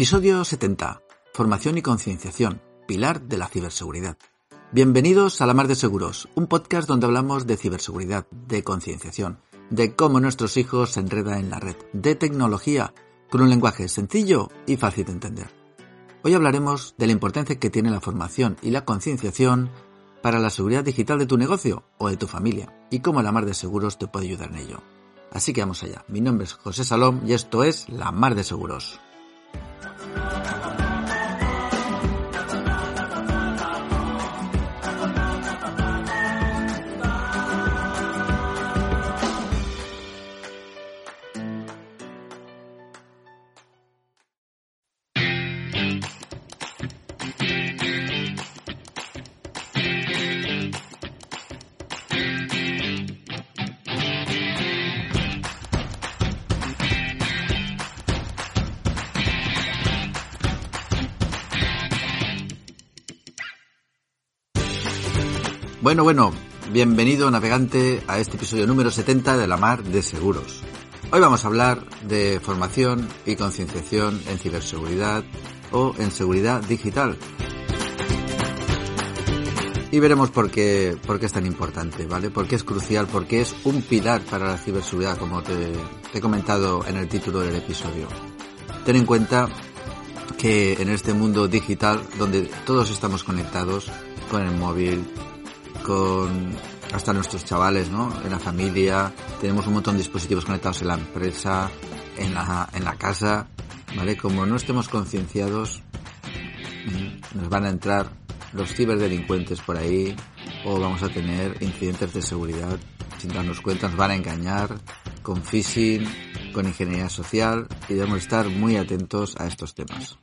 Episodio 70. Formación y concienciación. Pilar de la ciberseguridad. Bienvenidos a La Mar de Seguros, un podcast donde hablamos de ciberseguridad, de concienciación, de cómo nuestros hijos se enredan en la red, de tecnología, con un lenguaje sencillo y fácil de entender. Hoy hablaremos de la importancia que tiene la formación y la concienciación para la seguridad digital de tu negocio o de tu familia y cómo la Mar de Seguros te puede ayudar en ello. Así que vamos allá. Mi nombre es José Salom y esto es La Mar de Seguros. Bueno, bueno, bienvenido navegante a este episodio número 70 de la Mar de Seguros. Hoy vamos a hablar de formación y concienciación en ciberseguridad o en seguridad digital. Y veremos por qué, por qué es tan importante, ¿vale? Por qué es crucial, por qué es un pilar para la ciberseguridad, como te, te he comentado en el título del episodio. Ten en cuenta que en este mundo digital, donde todos estamos conectados con el móvil, con hasta nuestros chavales, ¿no? En la familia, tenemos un montón de dispositivos conectados en la empresa, en la, en la casa, ¿vale? Como no estemos concienciados, mm, nos van a entrar los ciberdelincuentes por ahí o vamos a tener incidentes de seguridad sin darnos cuenta, nos van a engañar con phishing, con ingeniería social y debemos estar muy atentos a estos temas.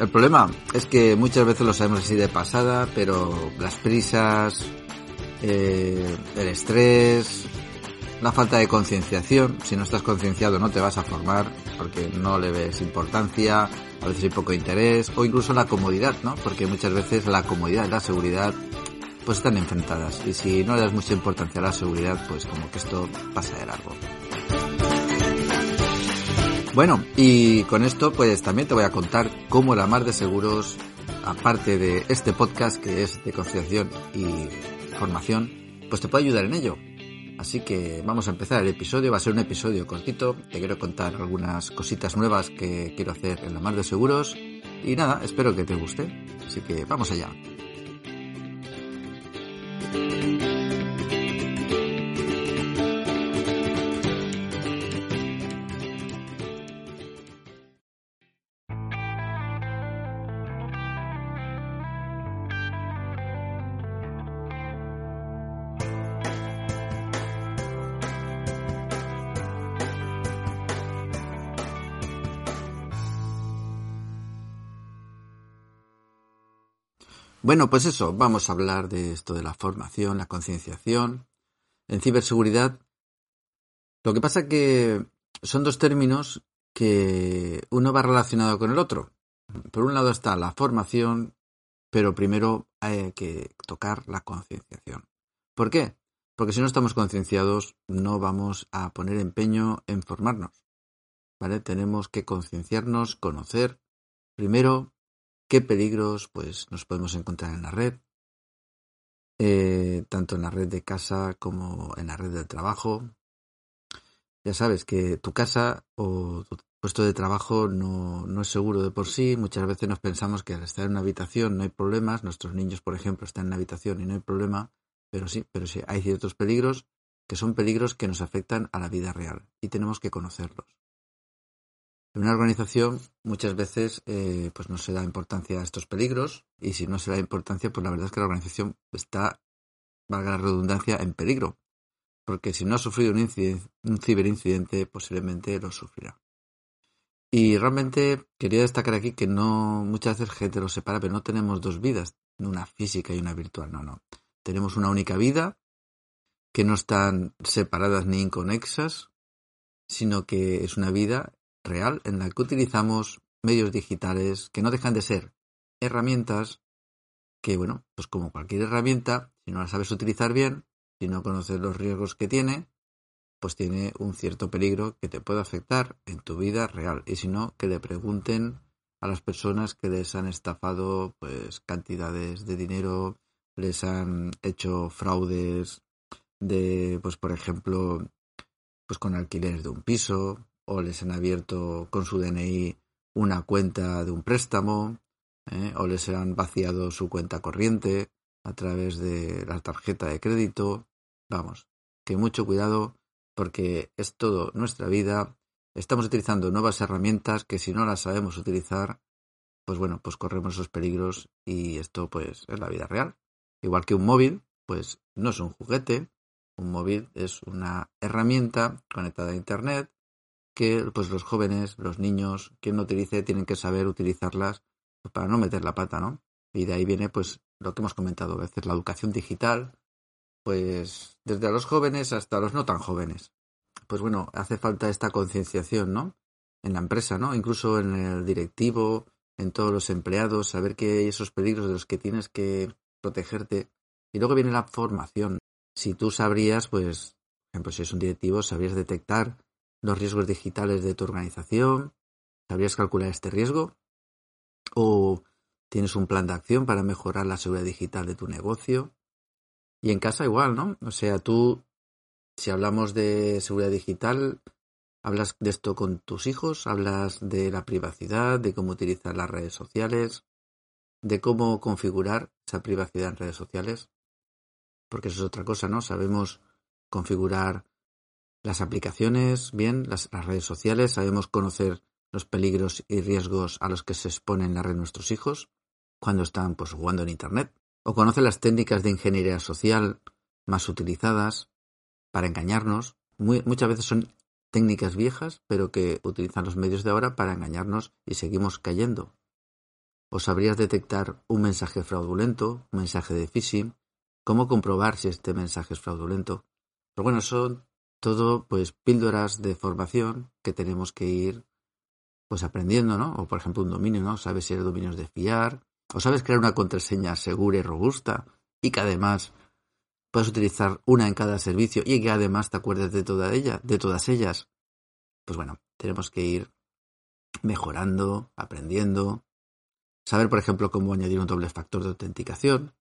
El problema es que muchas veces lo sabemos así de pasada, pero las prisas, eh, el estrés, la falta de concienciación, si no estás concienciado no te vas a formar porque no le ves importancia, a veces hay poco interés, o incluso la comodidad, ¿no? Porque muchas veces la comodidad y la seguridad pues están enfrentadas y si no le das mucha importancia a la seguridad, pues como que esto pasa de largo. Bueno, y con esto pues también te voy a contar cómo la Mar de Seguros, aparte de este podcast que es de concienciación y formación, pues te puede ayudar en ello. Así que vamos a empezar el episodio, va a ser un episodio cortito, te quiero contar algunas cositas nuevas que quiero hacer en la Mar de Seguros y nada, espero que te guste. Así que vamos allá. Bueno, pues eso, vamos a hablar de esto de la formación, la concienciación en ciberseguridad. Lo que pasa que son dos términos que uno va relacionado con el otro. Por un lado está la formación, pero primero hay que tocar la concienciación. ¿Por qué? Porque si no estamos concienciados no vamos a poner empeño en formarnos. ¿Vale? Tenemos que concienciarnos, conocer primero qué peligros pues nos podemos encontrar en la red, eh, tanto en la red de casa como en la red de trabajo. Ya sabes que tu casa o tu puesto de trabajo no, no es seguro de por sí. Muchas veces nos pensamos que al estar en una habitación no hay problemas. Nuestros niños, por ejemplo, están en una habitación y no hay problema. Pero sí, pero sí, hay ciertos peligros que son peligros que nos afectan a la vida real y tenemos que conocerlos. En una organización muchas veces eh, pues no se da importancia a estos peligros y si no se da importancia pues la verdad es que la organización está, valga la redundancia, en peligro. Porque si no ha sufrido un, un ciberincidente posiblemente lo sufrirá. Y realmente quería destacar aquí que no muchas veces gente lo separa, pero no tenemos dos vidas, una física y una virtual, no, no. Tenemos una única vida que no están separadas ni inconexas, sino que es una vida real en la que utilizamos medios digitales que no dejan de ser herramientas que, bueno, pues como cualquier herramienta, si no la sabes utilizar bien, si no conoces los riesgos que tiene, pues tiene un cierto peligro que te puede afectar en tu vida real. Y si no, que le pregunten a las personas que les han estafado pues cantidades de dinero, les han hecho fraudes de, pues por ejemplo, pues con alquileres de un piso, o les han abierto con su DNI una cuenta de un préstamo, ¿eh? o les han vaciado su cuenta corriente a través de la tarjeta de crédito. Vamos, que mucho cuidado porque es todo nuestra vida. Estamos utilizando nuevas herramientas que si no las sabemos utilizar, pues bueno, pues corremos esos peligros y esto pues es la vida real. Igual que un móvil, pues no es un juguete, un móvil es una herramienta conectada a internet que pues los jóvenes, los niños, quien lo utilice tienen que saber utilizarlas pues, para no meter la pata, ¿no? Y de ahí viene pues lo que hemos comentado a veces, la educación digital, pues desde los jóvenes hasta los no tan jóvenes. Pues bueno, hace falta esta concienciación, ¿no? En la empresa, ¿no? Incluso en el directivo, en todos los empleados, saber que hay esos peligros de los que tienes que protegerte. Y luego viene la formación. Si tú sabrías, pues, ejemplo, si es un directivo, sabrías detectar los riesgos digitales de tu organización, sabrías calcular este riesgo, o tienes un plan de acción para mejorar la seguridad digital de tu negocio. Y en casa igual, ¿no? O sea, tú, si hablamos de seguridad digital, hablas de esto con tus hijos, hablas de la privacidad, de cómo utilizar las redes sociales, de cómo configurar esa privacidad en redes sociales. Porque eso es otra cosa, ¿no? Sabemos configurar las aplicaciones bien, las, redes sociales, sabemos conocer los peligros y riesgos a los que se exponen la red nuestros hijos cuando están pues jugando en internet o conoce las técnicas de ingeniería social más utilizadas para engañarnos. muchas veces son técnicas viejas, pero que utilizan los medios de ahora para engañarnos y seguimos cayendo. O sabrías detectar un mensaje fraudulento, un mensaje de phishing, cómo comprobar si este mensaje es fraudulento. Pero bueno, son todo pues píldoras de formación que tenemos que ir pues aprendiendo, ¿no? O por ejemplo un dominio, ¿no? Sabes si el dominio es de fiar, o sabes crear una contraseña segura y robusta y que además puedes utilizar una en cada servicio y que además te acuerdes de toda ella, de todas ellas. Pues bueno, tenemos que ir mejorando, aprendiendo, saber por ejemplo cómo añadir un doble factor de autenticación.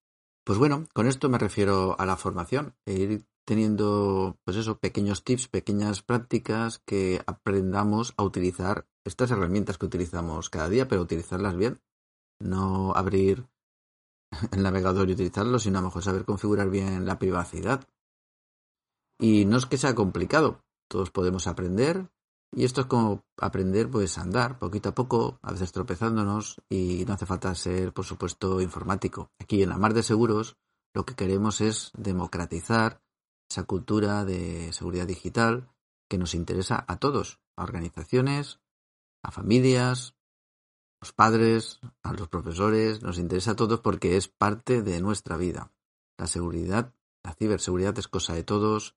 Pues bueno, con esto me refiero a la formación, e ir teniendo, pues eso, pequeños tips, pequeñas prácticas que aprendamos a utilizar estas herramientas que utilizamos cada día, pero utilizarlas bien. No abrir el navegador y utilizarlo, sino a lo mejor saber configurar bien la privacidad. Y no es que sea complicado, todos podemos aprender. Y esto es como aprender, pues andar poquito a poco, a veces tropezándonos, y no hace falta ser, por supuesto, informático. Aquí en la Mar de Seguros lo que queremos es democratizar esa cultura de seguridad digital que nos interesa a todos, a organizaciones, a familias, a los padres, a los profesores, nos interesa a todos porque es parte de nuestra vida. La seguridad, la ciberseguridad es cosa de todos,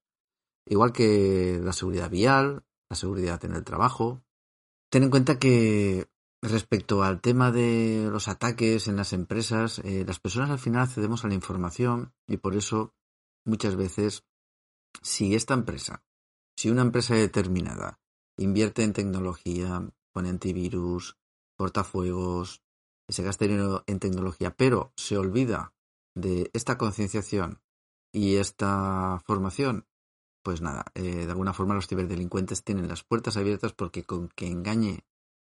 igual que la seguridad vial, la seguridad en el trabajo. Ten en cuenta que respecto al tema de los ataques en las empresas, eh, las personas al final accedemos a la información y por eso muchas veces si esta empresa, si una empresa determinada invierte en tecnología, pone antivirus, portafuegos, se gasta dinero en tecnología, pero se olvida de esta concienciación y esta formación, pues nada, eh, de alguna forma los ciberdelincuentes tienen las puertas abiertas porque con que engañe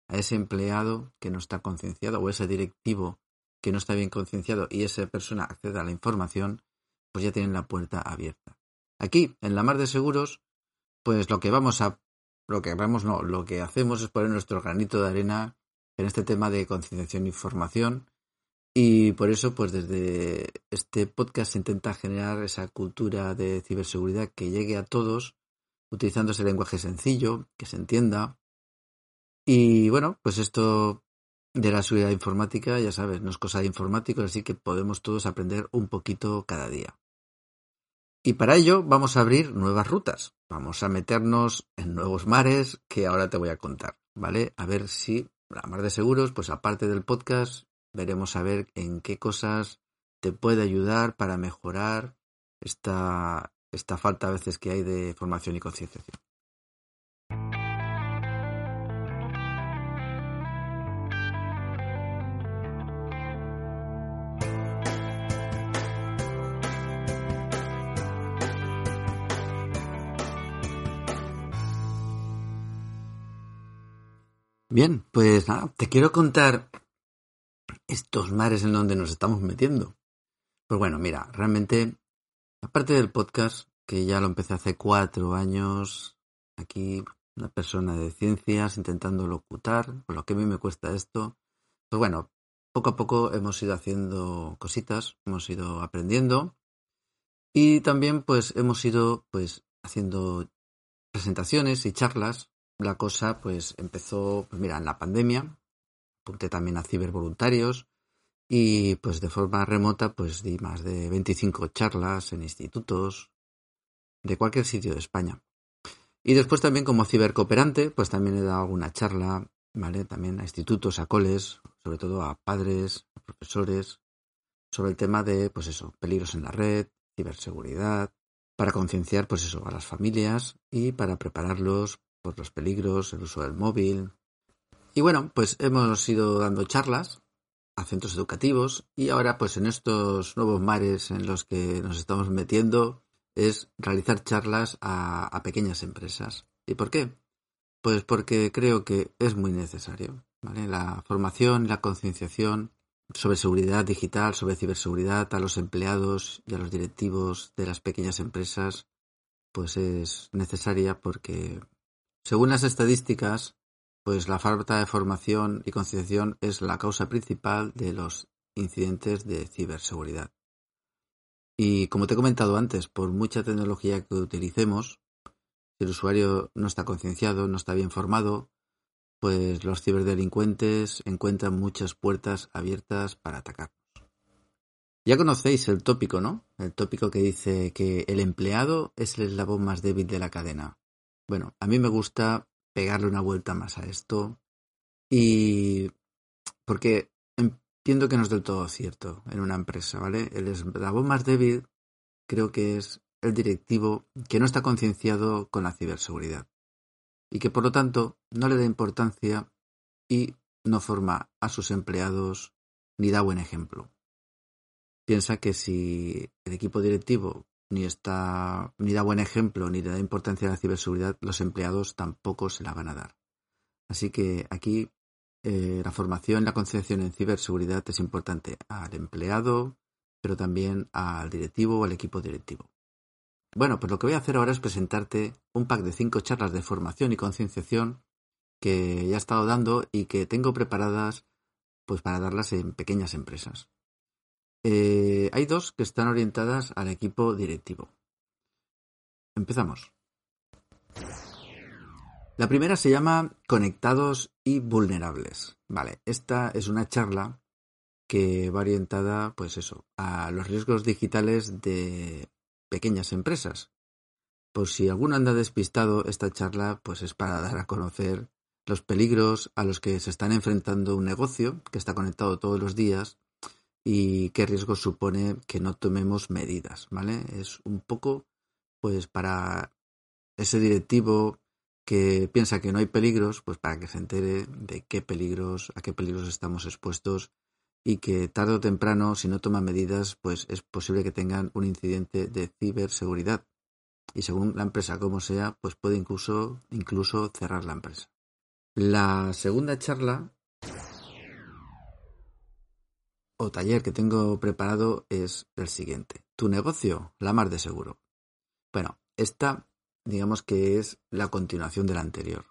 a ese empleado que no está concienciado o ese directivo que no está bien concienciado y esa persona acceda a la información, pues ya tienen la puerta abierta. Aquí, en la mar de seguros, pues lo que vamos a, lo que vamos no, lo que hacemos es poner nuestro granito de arena en este tema de concienciación e información y por eso, pues desde este podcast se intenta generar esa cultura de ciberseguridad que llegue a todos, utilizando ese lenguaje sencillo, que se entienda. Y bueno, pues esto de la seguridad informática, ya sabes, no es cosa de informáticos, así que podemos todos aprender un poquito cada día. Y para ello vamos a abrir nuevas rutas. Vamos a meternos en nuevos mares que ahora te voy a contar, ¿vale? A ver si la mar de seguros, pues aparte del podcast, veremos a ver en qué cosas te puede ayudar para mejorar esta, esta falta a veces que hay de formación y concienciación. Bien, pues nada, te quiero contar estos mares en donde nos estamos metiendo. Pues bueno, mira, realmente, aparte del podcast, que ya lo empecé hace cuatro años, aquí una persona de ciencias intentando locutar, por lo que a mí me cuesta esto, pues bueno, poco a poco hemos ido haciendo cositas, hemos ido aprendiendo y también pues hemos ido pues haciendo presentaciones y charlas la cosa pues empezó, pues mira, en la pandemia, apunté también a cibervoluntarios y pues de forma remota pues di más de 25 charlas en institutos de cualquier sitio de España. Y después también como cibercooperante pues también he dado alguna charla, ¿vale? También a institutos, a coles, sobre todo a padres, a profesores, sobre el tema de pues eso, peligros en la red, ciberseguridad, para concienciar pues eso a las familias y para prepararlos por los peligros, el uso del móvil. Y bueno, pues hemos ido dando charlas a centros educativos y ahora pues en estos nuevos mares en los que nos estamos metiendo es realizar charlas a, pequeñas empresas. ¿Y por qué? Pues porque creo que es muy necesario. La formación y la concienciación sobre seguridad digital, sobre ciberseguridad a los empleados y a los directivos de las pequeñas empresas, pues es necesaria porque según las estadísticas, pues la falta de formación y concienciación es la causa principal de los incidentes de ciberseguridad. Y como te he comentado antes, por mucha tecnología que utilicemos, si el usuario no está concienciado, no está bien formado, pues los ciberdelincuentes encuentran muchas puertas abiertas para atacarnos. Ya conocéis el tópico, ¿no? El tópico que dice que el empleado es el eslabón más débil de la cadena. Bueno, a mí me gusta pegarle una vuelta más a esto y porque entiendo que no es del todo cierto en una empresa, ¿vale? El eslabón más débil creo que es el directivo que no está concienciado con la ciberseguridad y que por lo tanto no le da importancia y no forma a sus empleados ni da buen ejemplo. Piensa que si el equipo directivo ni está ni da buen ejemplo ni le da importancia a la ciberseguridad, los empleados tampoco se la van a dar. Así que aquí eh, la formación, la concienciación en ciberseguridad es importante al empleado, pero también al directivo o al equipo directivo. Bueno, pues lo que voy a hacer ahora es presentarte un pack de cinco charlas de formación y concienciación que ya he estado dando y que tengo preparadas pues para darlas en pequeñas empresas. Eh, hay dos que están orientadas al equipo directivo. Empezamos. La primera se llama Conectados y Vulnerables. Vale, esta es una charla que va orientada, pues eso, a los riesgos digitales de pequeñas empresas. Por si alguno anda despistado, esta charla pues es para dar a conocer los peligros a los que se están enfrentando un negocio que está conectado todos los días y qué riesgo supone que no tomemos medidas, ¿vale? Es un poco, pues, para ese directivo que piensa que no hay peligros, pues para que se entere de qué peligros, a qué peligros estamos expuestos y que tarde o temprano, si no toma medidas, pues es posible que tengan un incidente de ciberseguridad. Y según la empresa como sea, pues puede incluso, incluso cerrar la empresa. La segunda charla o taller que tengo preparado es el siguiente. Tu negocio, la mar de seguro. Bueno, esta digamos que es la continuación de la anterior.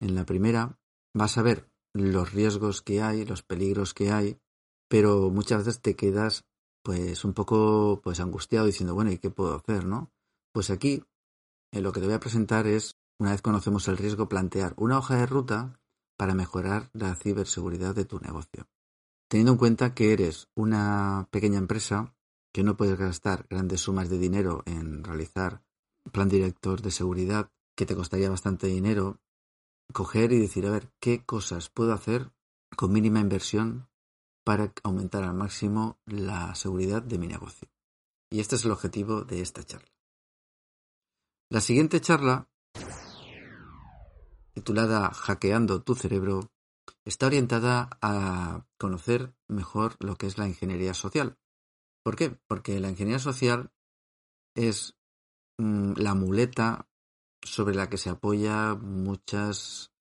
En la primera vas a ver los riesgos que hay, los peligros que hay, pero muchas veces te quedas pues un poco pues angustiado diciendo, bueno, ¿y qué puedo hacer, no? Pues aquí en lo que te voy a presentar es, una vez conocemos el riesgo, plantear una hoja de ruta para mejorar la ciberseguridad de tu negocio teniendo en cuenta que eres una pequeña empresa que no puedes gastar grandes sumas de dinero en realizar plan director de seguridad, que te costaría bastante dinero, coger y decir, a ver, ¿qué cosas puedo hacer con mínima inversión para aumentar al máximo la seguridad de mi negocio? Y este es el objetivo de esta charla. La siguiente charla, titulada Hackeando tu cerebro, está orientada a conocer mejor lo que es la ingeniería social. ¿Por qué? Porque la ingeniería social es mm, la muleta sobre la que se apoya muchas,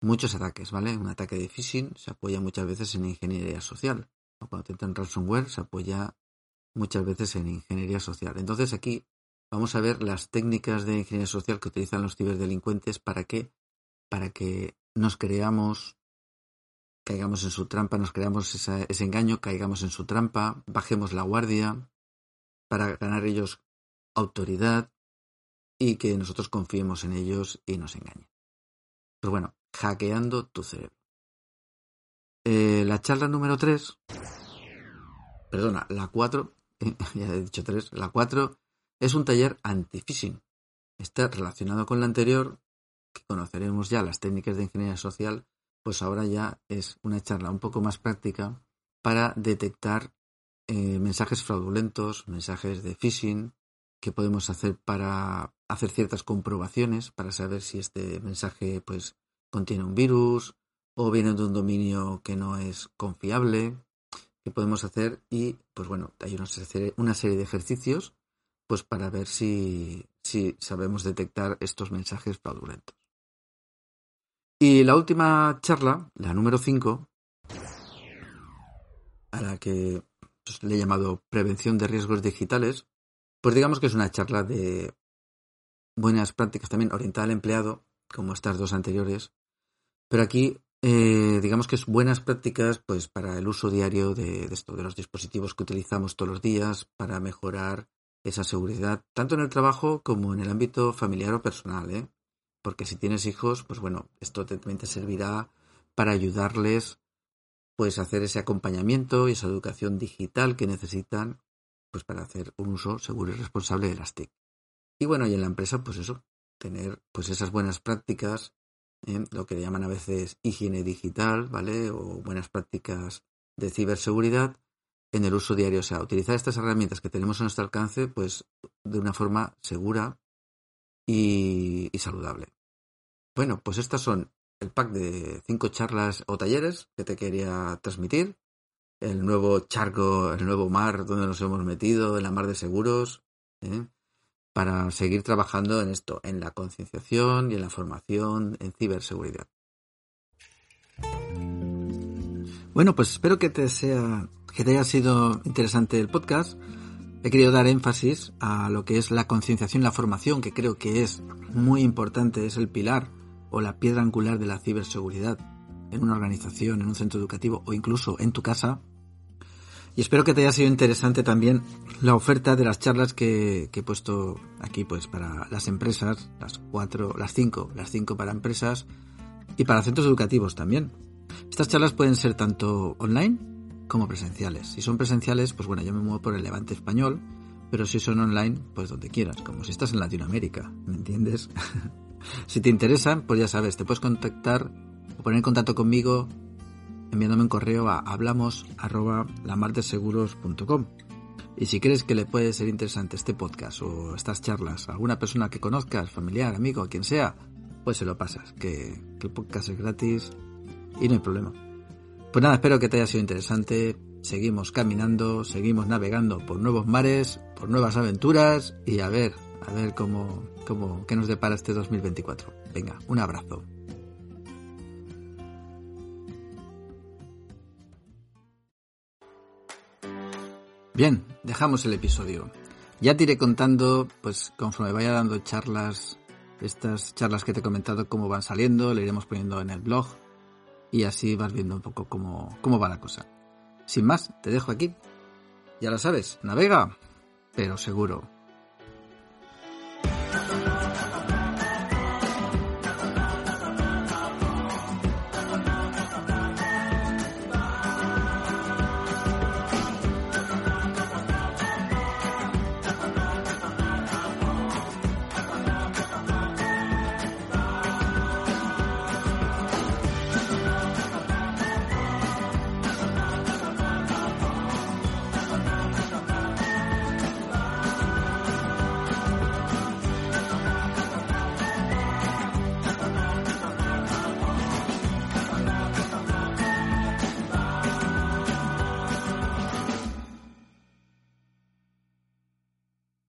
muchos ataques, ¿vale? Un ataque de phishing se apoya muchas veces en ingeniería social. Cuando intentan ransomware se apoya muchas veces en ingeniería social. Entonces aquí vamos a ver las técnicas de ingeniería social que utilizan los ciberdelincuentes para que, para que nos creamos, caigamos en su trampa, nos creamos ese engaño, caigamos en su trampa, bajemos la guardia, para ganar ellos autoridad y que nosotros confiemos en ellos y nos engañen. Pero bueno, hackeando tu cerebro. Eh, la charla número 3, perdona, la 4, ya he dicho 3, la 4 es un taller anti-phishing. Está relacionado con la anterior, que conoceremos ya las técnicas de ingeniería social, pues ahora ya es una charla un poco más práctica para detectar eh, mensajes fraudulentos, mensajes de phishing, que podemos hacer para hacer ciertas comprobaciones para saber si este mensaje pues contiene un virus o viene de un dominio que no es confiable que podemos hacer y pues bueno hay una serie, de ejercicios pues para ver si, si sabemos detectar estos mensajes fraudulentos y la última charla la número 5 a la que pues, le he llamado prevención de riesgos digitales pues digamos que es una charla de buenas prácticas también orientada al empleado, como estas dos anteriores. Pero aquí, eh, digamos que es buenas prácticas pues para el uso diario de, esto, de los dispositivos que utilizamos todos los días para mejorar esa seguridad, tanto en el trabajo como en el ámbito familiar o personal, ¿eh? Porque si tienes hijos, pues bueno, esto también te servirá para ayudarles pues hacer ese acompañamiento y esa educación digital que necesitan pues para hacer un uso seguro y responsable de las TIC. Y bueno, y en la empresa, pues eso, tener pues esas buenas prácticas, ¿eh? lo que llaman a veces higiene digital, ¿vale? O buenas prácticas de ciberseguridad en el uso diario, o sea, utilizar estas herramientas que tenemos a nuestro alcance, pues de una forma segura y, saludable. Bueno, pues estas son el pack de cinco charlas o talleres que te quería transmitir el nuevo charco, el nuevo mar donde nos hemos metido, en la mar de seguros, ¿eh? para seguir trabajando en esto, en la concienciación y en la formación en ciberseguridad. Bueno, pues espero que te sea, que te haya sido interesante el podcast. He querido dar énfasis a lo que es la concienciación y la formación, que creo que es muy importante, es el pilar o la piedra angular de la ciberseguridad en una organización, en un centro educativo o incluso en tu casa. Y espero que te haya sido interesante también la oferta de las charlas que, he puesto aquí pues para las empresas, las cuatro, las cinco, las cinco para empresas y para centros educativos también. Estas charlas pueden ser tanto online como presenciales. Si son presenciales, pues bueno, yo me muevo por el levante español, pero si son online, pues donde quieras, como si estás en Latinoamérica, ¿me entiendes? si te interesan, pues ya sabes, te puedes contactar o poner en contacto conmigo enviándome un correo a hablamos Y si crees que le puede ser interesante este podcast o estas charlas a alguna persona que conozcas, familiar, amigo, quien sea, pues se lo pasas, que, que el podcast es gratis y no hay problema. Pues nada, espero que te haya sido interesante. Seguimos caminando, seguimos navegando por nuevos mares, por nuevas aventuras y a ver, a ver cómo, cómo, qué nos depara este 2024. Venga, un abrazo. Bien, dejamos el episodio. Ya te iré contando, pues conforme vaya dando charlas, estas charlas que te he comentado, cómo van saliendo, le iremos poniendo en el blog y así vas viendo un poco cómo, cómo va la cosa. Sin más, te dejo aquí. Ya lo sabes, navega, pero seguro.